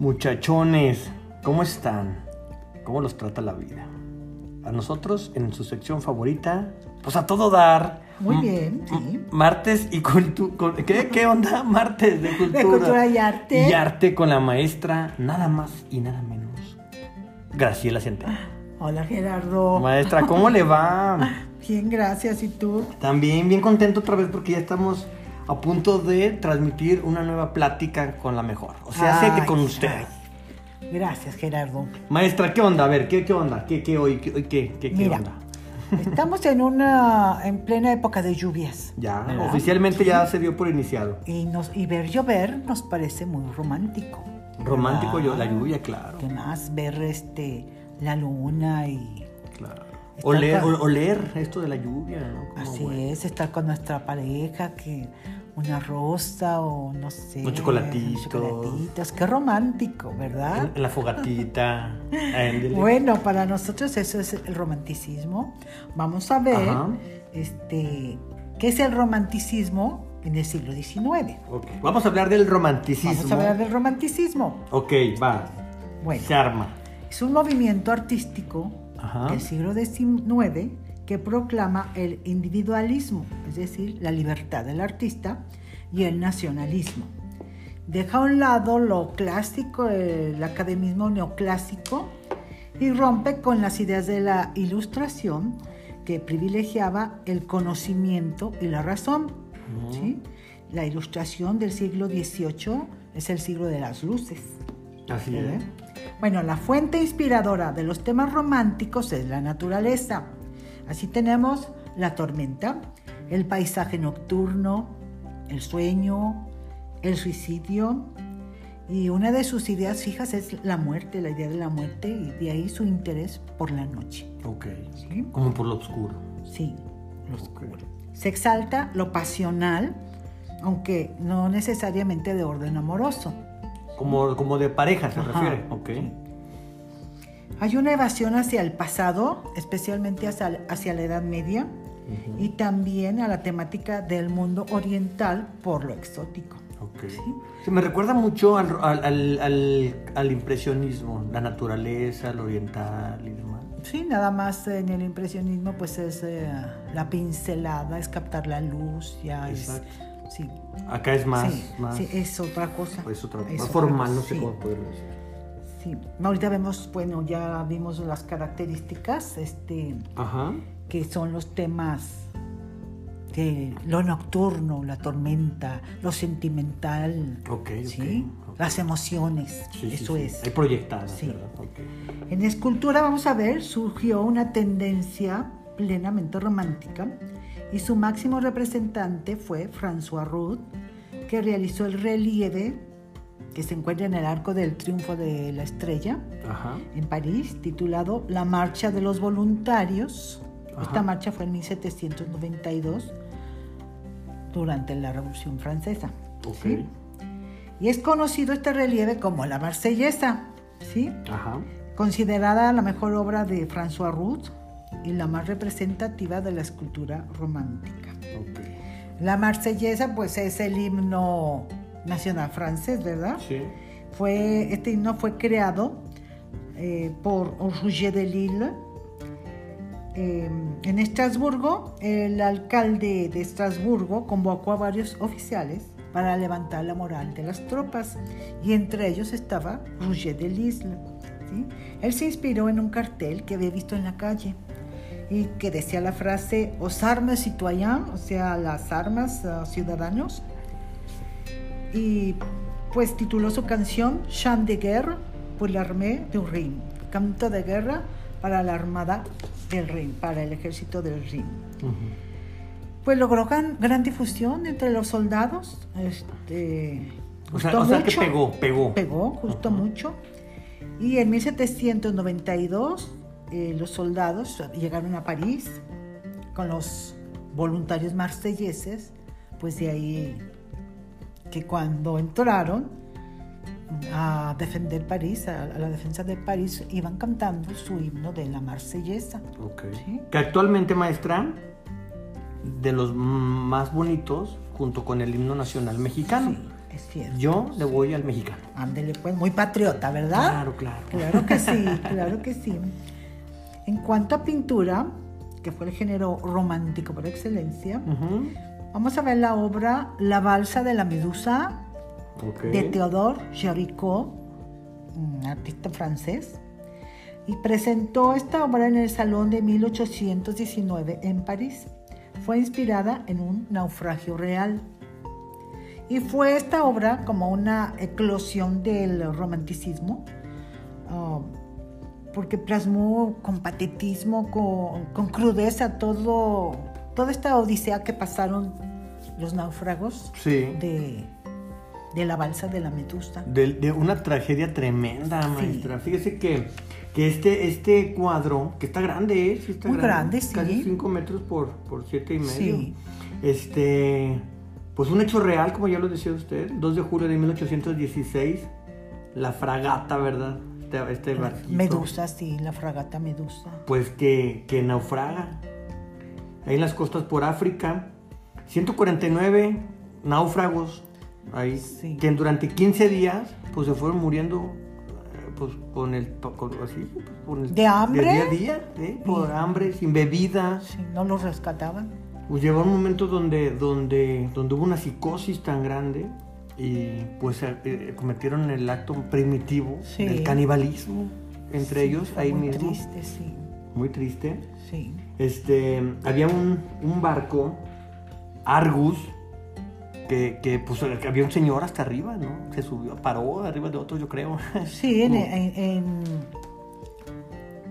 Muchachones, ¿cómo están? ¿Cómo los trata la vida? A nosotros, en su sección favorita, pues a todo dar. Muy M- bien, sí. m- Martes y cultura. ¿Qué, ¿Qué onda? Martes de cultura. De cultura y arte. Y arte con la maestra, nada más y nada menos. Graciela Centeno. Hola Gerardo. Maestra, ¿cómo le va? Bien, gracias. ¿Y tú? También bien contento otra vez porque ya estamos a punto de transmitir una nueva plática con la mejor. O sea, sé que con usted. Gracias, Gerardo. Maestra, ¿qué onda? A ver, ¿qué, qué onda? ¿Qué, qué hoy? ¿Qué, qué, qué, qué Mira. onda? Estamos en una en plena época de lluvias. Ya, ¿verdad? oficialmente ya se dio por iniciado. Y nos y ver llover nos parece muy romántico. Romántico yo, la ¿verdad? lluvia, claro. Además ver este la luna y claro. Oler, o- oler esto de la lluvia, ¿no? Como, así bueno. es estar con nuestra pareja que una rosa o no sé Un chocolatito. chocolatitos qué romántico verdad la fogatita. Bueno, para nosotros eso es el romanticismo. Vamos a ver Ajá. este, qué es el romanticismo en el siglo XIX. Ok, Vamos a hablar del romanticismo. Vamos a hablar del romanticismo. Ok, va. Bueno, Se arma. es un movimiento artístico Ajá. del siglo XIX que proclama el individualismo, es decir, la libertad del artista y el nacionalismo. Deja a un lado lo clásico, el academismo neoclásico, y rompe con las ideas de la ilustración que privilegiaba el conocimiento y la razón. ¿sí? La ilustración del siglo XVIII es el siglo de las luces. Así ¿eh? es. Bueno, la fuente inspiradora de los temas románticos es la naturaleza. Así tenemos la tormenta, el paisaje nocturno, el sueño, el suicidio. Y una de sus ideas fijas es la muerte, la idea de la muerte, y de ahí su interés por la noche. Ok. ¿sí? Como por lo oscuro. Sí, lo oscuro. Se exalta lo pasional, aunque no necesariamente de orden amoroso. Como, como de pareja se Ajá. refiere. Ok. Hay una evasión hacia el pasado, especialmente hacia, hacia la Edad Media, Ujú. y también a la temática del mundo oriental por lo exótico. Ok. ¿sí? Se me recuerda mucho al, al, al- al- impresionismo, la naturaleza, lo oriental y demás. Sí, nada más en el impresionismo pues es eh, la pincelada, es captar la luz, ya es... Exacto. Sí, Acá es más, sí, más, sí, es otra cosa. pues, otra- Es más otra formal, cosa, no sé cómo poderlo decir. Sí, ahorita vemos, bueno, ya vimos las características, este, Ajá. que son los temas de lo nocturno, la tormenta, lo sentimental. ¿sí? las emociones, Sí, eso sí. es. Hay proyectadas. En escultura, vamos a ver, surgió una tendencia plenamente romántica y su máximo representante fue François Ruth, que realizó el relieve que se encuentra en el Arco del Triunfo de la Estrella, Ajá. en París, titulado La Marcha de los Voluntarios. Ajá. Esta marcha fue en 1792, durante la Revolución Francesa. Ok. ¿sí? Y es conocido este relieve como la Marsellesa, ¿sí? Ajá. considerada la mejor obra de François Ruth y la más representativa de la escultura romántica. La Marsellesa, pues, es el himno nacional francés, ¿verdad? Sí. Fue, este himno fue creado eh, por Roger de Lille. Eh, en Estrasburgo, el alcalde de Estrasburgo convocó a varios oficiales para levantar la moral de las tropas y entre ellos estaba Roger de Lille. ¿sí? Él se inspiró en un cartel que había visto en la calle y que decía la frase Os armes citoyens, o sea, las armas ah, ciudadanos, y pues tituló su canción Chant de guerre pour l'armée du Rhin, canto de guerra para la armada del Rin, para el ejército del Rin. Ujú. Pues logró gran, gran difusión entre los soldados. Este, O sea, o sea que mucho. pegó, pegó. Pegó, gustó Ajá. mucho. Y en 1792 eh, los soldados llegaron a París con los voluntarios marselleses, pues de ahí que cuando entraron a defender París, a, la defensa de París, iban cantando su himno de la marsellesa. Ok. Sí. Que actualmente, maestra, de los más bonitos, junto con el himno nacional mexicano. Sí, Es cierto. Yo le voy al mexicano. Ándele, pues, muy patriota, ¿verdad? Claro, claro. Claro que sí, claro que sí. En cuanto a pintura, que fue el género romántico por excelencia. Vamos a ver la obra La balsa de la medusa de Théodore Géricault, un artista francés, y presentó esta obra en el Salón de 1819 en París. Fue inspirada en un naufragio real. Y fue esta obra como una eclosión del romanticismo, ah, porque plasmó con patetismo, con, con crudeza todo, toda esta odisea que pasaron los náufragos Sí. de, de la balsa de la Medusa. De, de una tragedia tremenda, maestra. Fíjese que, que este, este cuadro, que está grande, ¿eh? Sí está Muy grande, sí. Casi 5 metros por, por 7 y medio. Sí. Este, pues un hecho real, como ya lo decía usted, 2 de julio de 1816, la fragata, ¿verdad? Este, este barquito. Medusa, sí, la fragata Medusa. Pues que, que naufraga. Ahí en las costas por África. 149 náufragos ahí. Sí. Que durante 15 días pues se fueron muriendo eh, pues con el con- así, pues, con el- ¿De hambre? día a día, ¿eh? por hambre, sin bebida. Sí, no los rescataban. Pues llegó un momento donde, donde, donde hubo una psicosis tan grande y pues eh, cometieron el acto primitivo Sí. del canibalismo entre ellos ahí muy mismo. triste, sí. Muy triste. Sí. Este, había un, un barco, Argus, que, que, pues que había un señor hasta arriba, ¿no? Se subió, paró arriba de otro, yo creo. Sí, en, en, en,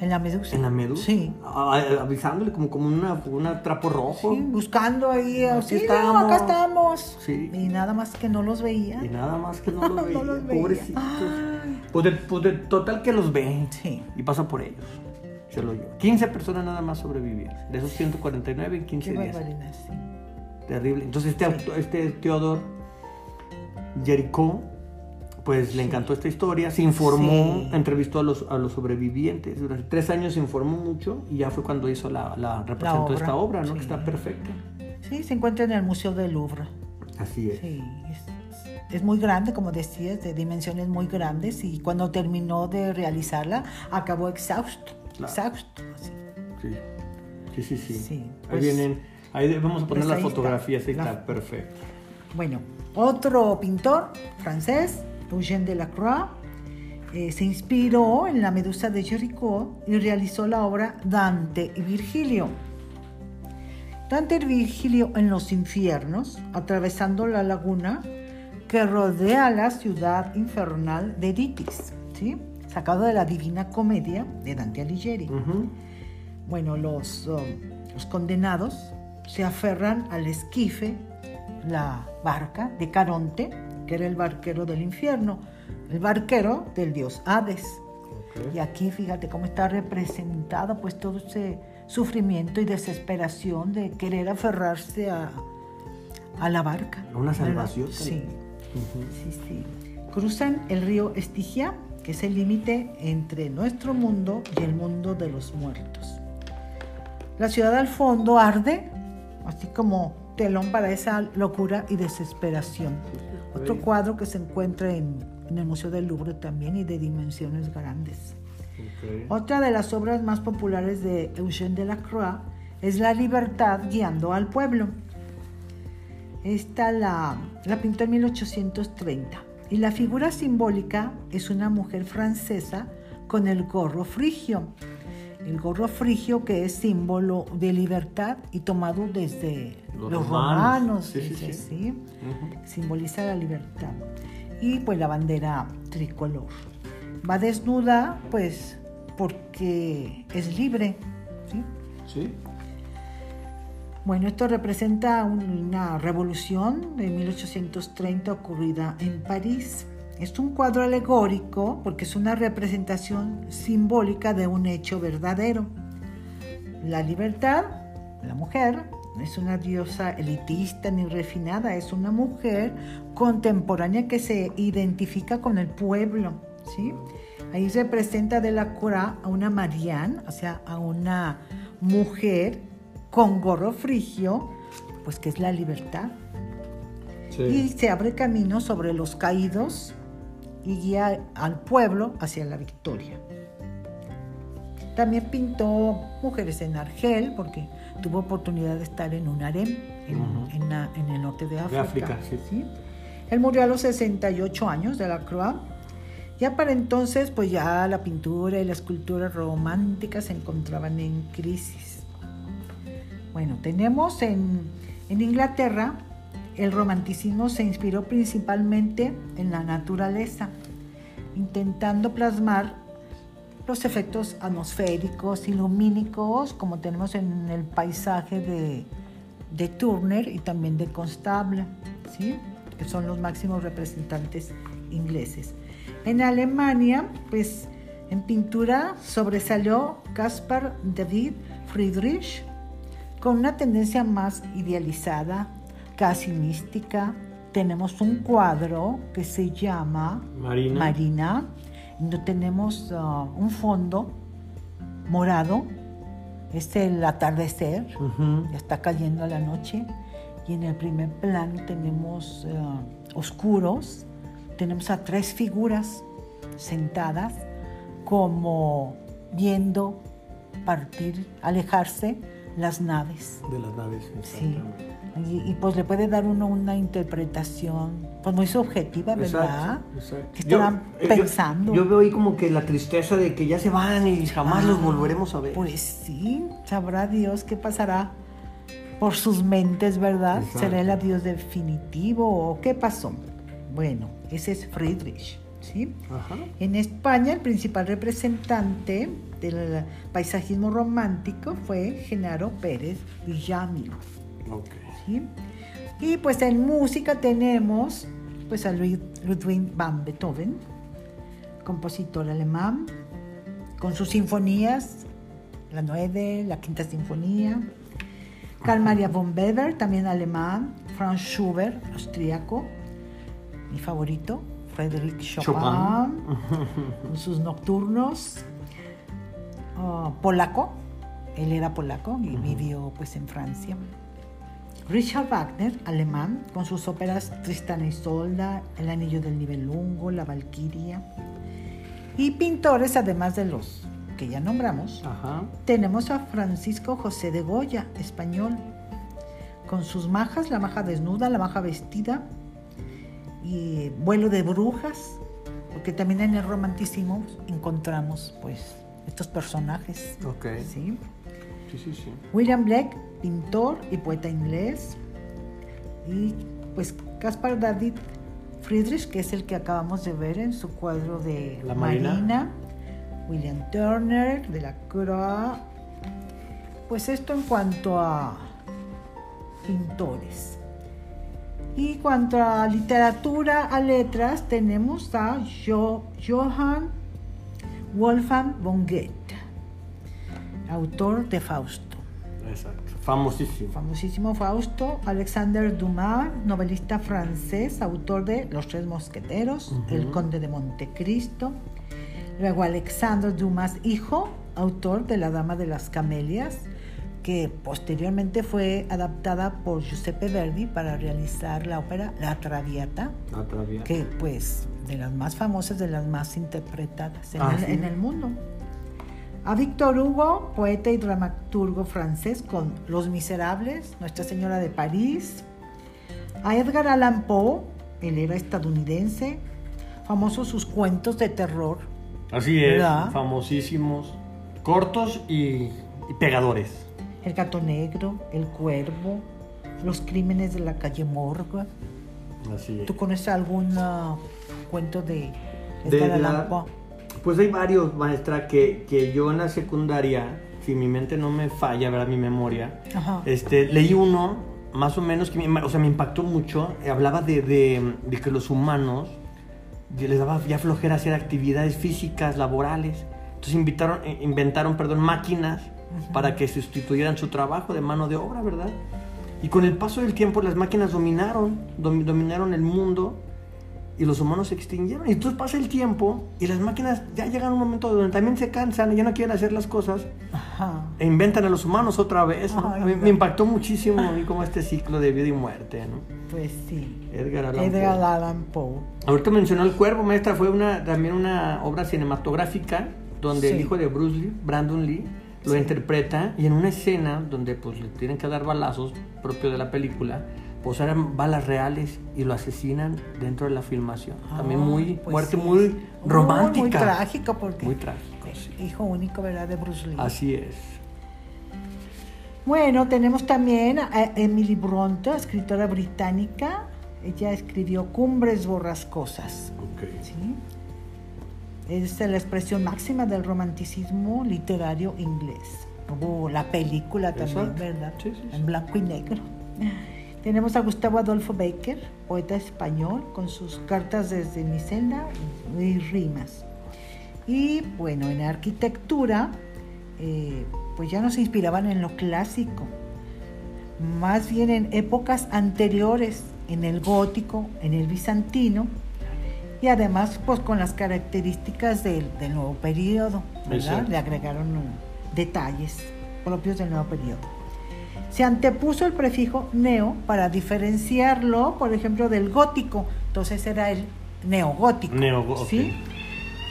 en la Medusa. en la medusa. Sí. A- avisándole como, como una, una trapo rojo. Sí, buscando ahí, auxilio, estamos. acá estamos. Sí. Y nada más que no los veía. Y nada más que no los No veía. los veía. Pobrecitos. Ay. Pues de, pues de total que los ve. Sí. Y pasa por ellos. Se lo lleva. 15 personas nada más sobrevivieron. De esos 149 en 15 Qué días. barbaridad, sí. Terrible. Entonces este, auto- este Teodor Jericho, pues le encantó esta historia, se informó, Sí. entrevistó a los, a los sobrevivientes. Durante tres años se informó mucho y ya fue cuando hizo la, la representó obra, esta obra, ¿no? sí. Que está perfecta. Sí, se encuentra en el Museo del Louvre. Así es. Sí, es, es muy grande, como decías, de dimensiones muy grandes y cuando terminó de realizarla acabó exhausto. Claro. Exhausto. así. Sí, sí, sí. sí. Sí, ahí pues- vienen, ahí vamos a poner pues las ahí está. fotografías, ahí La- está, perfecto. Bueno, otro pintor francés, Eugène Delacroix, eh, se inspiró en la Medusa de Jericho y realizó la obra Dante y Virgilio. Dante y Virgilio en los infiernos, atravesando la laguna que rodea la ciudad infernal de Ditis, ¿sí? sacado de la Divina Comedia de Dante Alighieri. Bueno, los, um, los condenados se aferran al esquife, la barca de Caronte, que era el barquero del infierno, el barquero del dios Hades. Ok. Y aquí fíjate cómo está representado pues todo ese sufrimiento y desesperación de querer aferrarse a, a la barca. Una salvación. Sí, sí, sí. Cruzan el río Estigia, que es el límite entre nuestro mundo y el mundo de los muertos. La ciudad al fondo arde, así como telón para esa locura y desesperación. Otro cuadro que se encuentra en, en el Museo del Louvre también y de dimensiones grandes. Ok. Otra de las obras más populares de Eugène Delacroix es La libertad guiando al pueblo. Esta la, la pintó en 1830 y la figura simbólica es una mujer francesa con el gorro frigio. El gorro frigio que es símbolo de libertad y tomado desde Los los, romanos. romanos, Sí, sí, sí. simboliza la libertad. Y pues la bandera tricolor. Va desnuda pues porque es libre. ¿sí? Sí. Bueno, esto representa un- una revolución de 1830 ocurrida en París. Es un cuadro alegórico porque es una representación simbólica de un hecho verdadero. La libertad, la mujer, no es una diosa elitista ni refinada, es una mujer contemporánea que se identifica con el pueblo. ¿sí? Ahí representa de la cura a una Marianne, o sea, a una mujer con gorro frigio, pues que es la libertad. Sí. y se abre camino sobre los caídos y guía al pueblo hacia la victoria. También pintó mujeres en Argel, porque tuvo oportunidad de estar en un harem en, Ujú. en la- en el norte de África. África, sí. Él murió a los 68 años de la Croix. Ya para entonces, pues ya la pintura y la escultura romántica se encontraban en crisis. Bueno, tenemos en, en Inglaterra, el romanticismo se inspiró principalmente en la naturaleza, intentando plasmar los efectos atmosféricos y lumínicos, como tenemos en el paisaje de, de Turner y también de Constable, ¿sí? que son los máximos representantes ingleses. En Alemania, pues en pintura sobresalió Caspar David Friedrich, con una tendencia más idealizada, casi mística. Tenemos un cuadro que se llama Marina. Marina, donde tenemos ah, un fondo morado, es el atardecer, ya está cayendo la noche, y en el primer plano tenemos ah, oscuros, tenemos a tres figuras sentadas como viendo partir, alejarse las naves. De las naves. Sí. Y, y, pues le puede dar uno una interpretación pues muy subjetiva, ¿verdad? Exacto, exacto. ¿Qué estarán Yo- eh, yo- pensando? Yo, veo ahí como que la tristeza de que ya se van y jamás los Ah, volveremos a ver. Pues sí, sabrá Dios qué pasará por sus mentes, ¿verdad? Exacto. ¿Será el adiós definitivo o qué pasó? Bueno, ese es Friedrich, ¿sí? Ajá. En España, el principal representante del paisajismo romántico fue Genaro Pérez Villamil. Y pues en música tenemos pues a Lud- Ludwig van Beethoven, compositor alemán, con sus sinfonías, la 9, la quinta sinfonía. Carl Maria von Weber, también alemán. Franz Schubert, austríaco. Mi favorito, Frédéric Chopin, Chopin. con sus nocturnos. Ah, polaco, él era polaco y vivió pues en Francia. Richard Wagner, alemán, con sus óperas Tristán y Isolda, El Anillo del Nibelungo, La Valquiria. Y pintores, además de los que ya nombramos, Ajá. tenemos a Francisco José de Goya, español, con sus majas, la maja desnuda, la maja vestida y vuelo de brujas, porque también en el romanticismo encontramos pues estos personajes. Ok. ¿sí? Sí, sí, sí. William Blake, pintor y poeta inglés. Y pues Caspar David Friedrich, que es el que acabamos de ver en su cuadro de La Marina. William Turner, de la Croix. Pues esto en cuanto a pintores. Y cuanto a literatura, a letras, tenemos a Jo- Johann Wolfgang von Goethe, autor de Fausto. Exacto. Famosísimo. Famosísimo Fausto, Alexander Dumas, novelista francés, autor de Los Tres Mosqueteros, El Conde de Montecristo. Luego Alexander Dumas, hijo, autor de La Dama de las Camelias, que posteriormente fue adaptada por Giuseppe Verdi para realizar la ópera La Traviata, La Traviata. que pues de las más famosas, de las más interpretadas en, Ah, el, ¿sí? en el mundo. A Víctor Hugo, poeta y dramaturgo francés con Los Miserables, Nuestra Señora de París. A Edgar Allan Poe, él era estadounidense, famosos sus cuentos de terror. Así es. ¿Verdad? Famosísimos. Cortos y, y pegadores. El gato negro, el cuervo, los crímenes de la calle Morgue. Así es. ¿Tú conoces algún ah, cuento de De Edgar la-? Pues hay varios, maestra, que, que yo en la secundaria, si mi mente no me falla, ¿verdad? Mi memoria, Ajá. este, leí uno, más o menos, que me, o sea, me impactó mucho. Hablaba de, de- de que los humanos les daba ya flojera hacer actividades físicas, laborales. Entonces invitaron, eh, inventaron perdón, máquinas para que sustituyeran su trabajo de mano de obra, ¿verdad? Y con el paso del tiempo las máquinas dominaron, domi- dominaron el mundo y los humanos se extinguieron. Y entonces pasa el tiempo y las máquinas ya llegan a un momento donde también se cansan y ya no quieren hacer las cosas Ajá. e inventan a los humanos otra vez. ¿no? Ay, a mí me impactó muchísimo a mí como este ciclo de vida y muerte. ¿no? Pues sí. Edgar Allan Edgar Poe. Allan Poe. Ahorita mencionó El Cuervo, maestra, fue una, también una obra cinematográfica donde el Sí. hijo de Bruce Lee, Brandon Lee, lo Sí. interpreta y en una escena donde pues le tienen que dar balazos, propio de la película, pues eran balas reales y lo asesinan dentro de la filmación. También muy, pues muerte sí. muy romántica. Muy trágico porque... Muy trágico, sí. Hijo único, ¿verdad? De Bruce Lee. Así es. Bueno, tenemos también a Emily Bronte, escritora británica. Ella escribió Cumbres Borrascosas. ¿sí? Es la expresión máxima del romanticismo literario inglés. Hubo la película también, Exacto. ¿verdad? Sí, sí, sí. En blanco y negro. Tenemos a Gustavo Adolfo Becker, poeta español, con sus cartas desde mi celda y rimas. Y bueno, en arquitectura, eh, pues ya no se inspiraban en lo clásico, más bien en épocas anteriores, en el gótico, en el bizantino, y además pues con las características del, del nuevo periodo, ¿verdad? Le agregaron uh, detalles propios del nuevo periodo. Se antepuso el prefijo neo para diferenciarlo, por ejemplo, del gótico. Entonces era el neogótico. Neogó- ¿sí?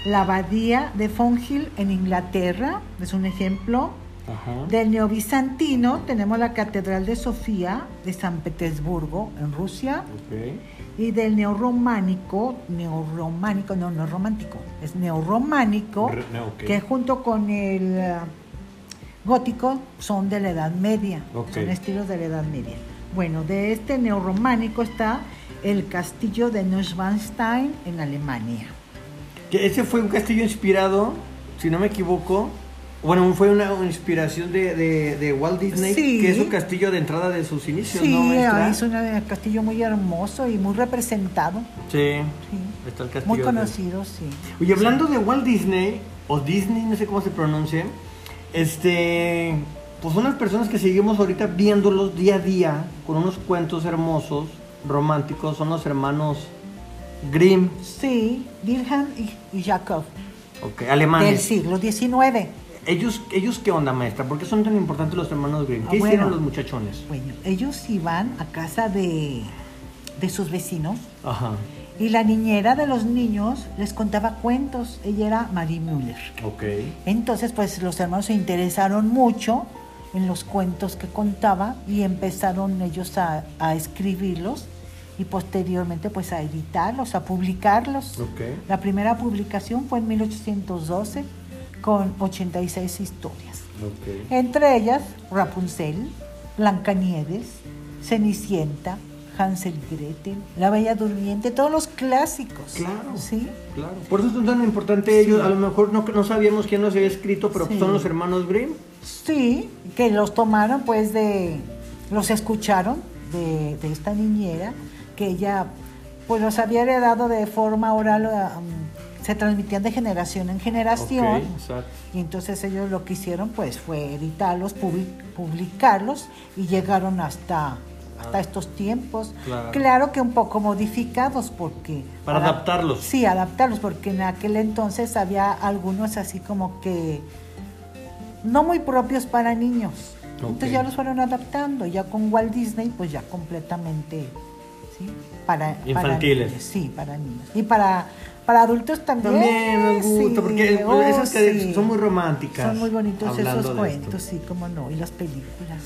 La abadía de Fonthill en Inglaterra es un ejemplo. Ajá. Del neobizantino tenemos la Catedral de Sofía de San Petersburgo en Rusia. Y del neorrománico, neorrománico, no, no es romántico, es neorrománico, Re- no, que junto con el eh, gótico son de la Edad Media, son estilos de la Edad Media. Bueno, de este neorrománico está el castillo de Neuschwanstein en Alemania. Que ese fue un castillo inspirado, si no me equivoco, bueno, fue una, inspiración de, de- de Walt Disney, Sí. que es un castillo de entrada de sus inicios, Sí, ¿no, maestra? es un castillo muy hermoso y muy representado. Sí, Sí. está el castillo. Muy de- conocido, sí. Oye, hablando de Walt Disney, o Disney, no sé cómo se pronuncia, este, pues unas personas que seguimos ahorita viéndolos día a día, con unos cuentos hermosos, románticos, son los hermanos Grimm, Sí, Wilhelm y, Jacob, ok, del alemanes. siglo XIX. Ellos, ellos qué onda, maestra? ¿Por qué son tan importantes los hermanos Grimm? Ah, ¿Qué hicieron los muchachones? Bueno, ellos iban a casa de, de sus vecinos Ajá, y la niñera de los niños les contaba cuentos. Ella era Marie Müller. ok. Entonces, pues los hermanos se interesaron mucho en los cuentos que contaba y empezaron ellos a, a escribirlos y posteriormente pues a editarlos, a publicarlos. Ok. La primera publicación fue en 1812 con 86 historias. Entre ellas Rapunzel, Blancanieves, Cenicienta, Hansel y Gretel, La Bella Durmiente, todos los clásicos. Claro. ¿Sí? Claro. Por eso es tan importante ellos. A lo mejor no, no sabíamos quién los había escrito, pero Sí. son los hermanos Grimm. Sí, que los tomaron pues de, los escucharon de, de esta niñera, que ella pues los había heredado de forma oral, um, se transmitían de generación en generación. Ok, exacto. Y entonces ellos lo que hicieron pues fue editarlos, publi- publicarlos y llegaron hasta, hasta estos tiempos. Ah. Claro. que un poco modificados porque... Para adaptarlos. Sí, adaptarlos porque en aquel entonces había algunos así como que no muy propios para niños. Entonces ya los fueron adaptando, ya con Walt Disney pues ya completamente, ¿sí? Para, para Infantiles. niños, sí, para niños. Y para, para adultos también. También me gusta, sí. porque Oh, esas sí. son muy románticas. Son muy bonitos esos cuentos, sí, cómo no, y las películas.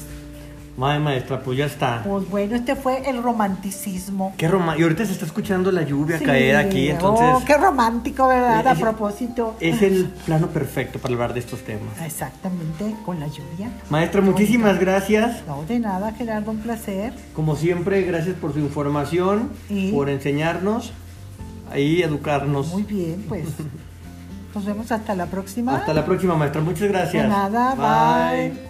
Madre maestra, pues ya está. Pues bueno, este fue el romanticismo. Qué roma- Y ahorita se está escuchando la lluvia Sí. caer aquí, entonces Oh, qué romántico, ¿verdad? Eh, A es- propósito. es el plano perfecto para hablar de estos temas. Exactamente, con la lluvia. Maestra, muchísimas gracias. No, de nada, Gerardo, un placer. Como siempre, gracias por su información, Y- por enseñarnos y educarnos. Muy bien, pues. Nos vemos hasta la próxima. Hasta la próxima, maestra. Muchas gracias. De nada, bye.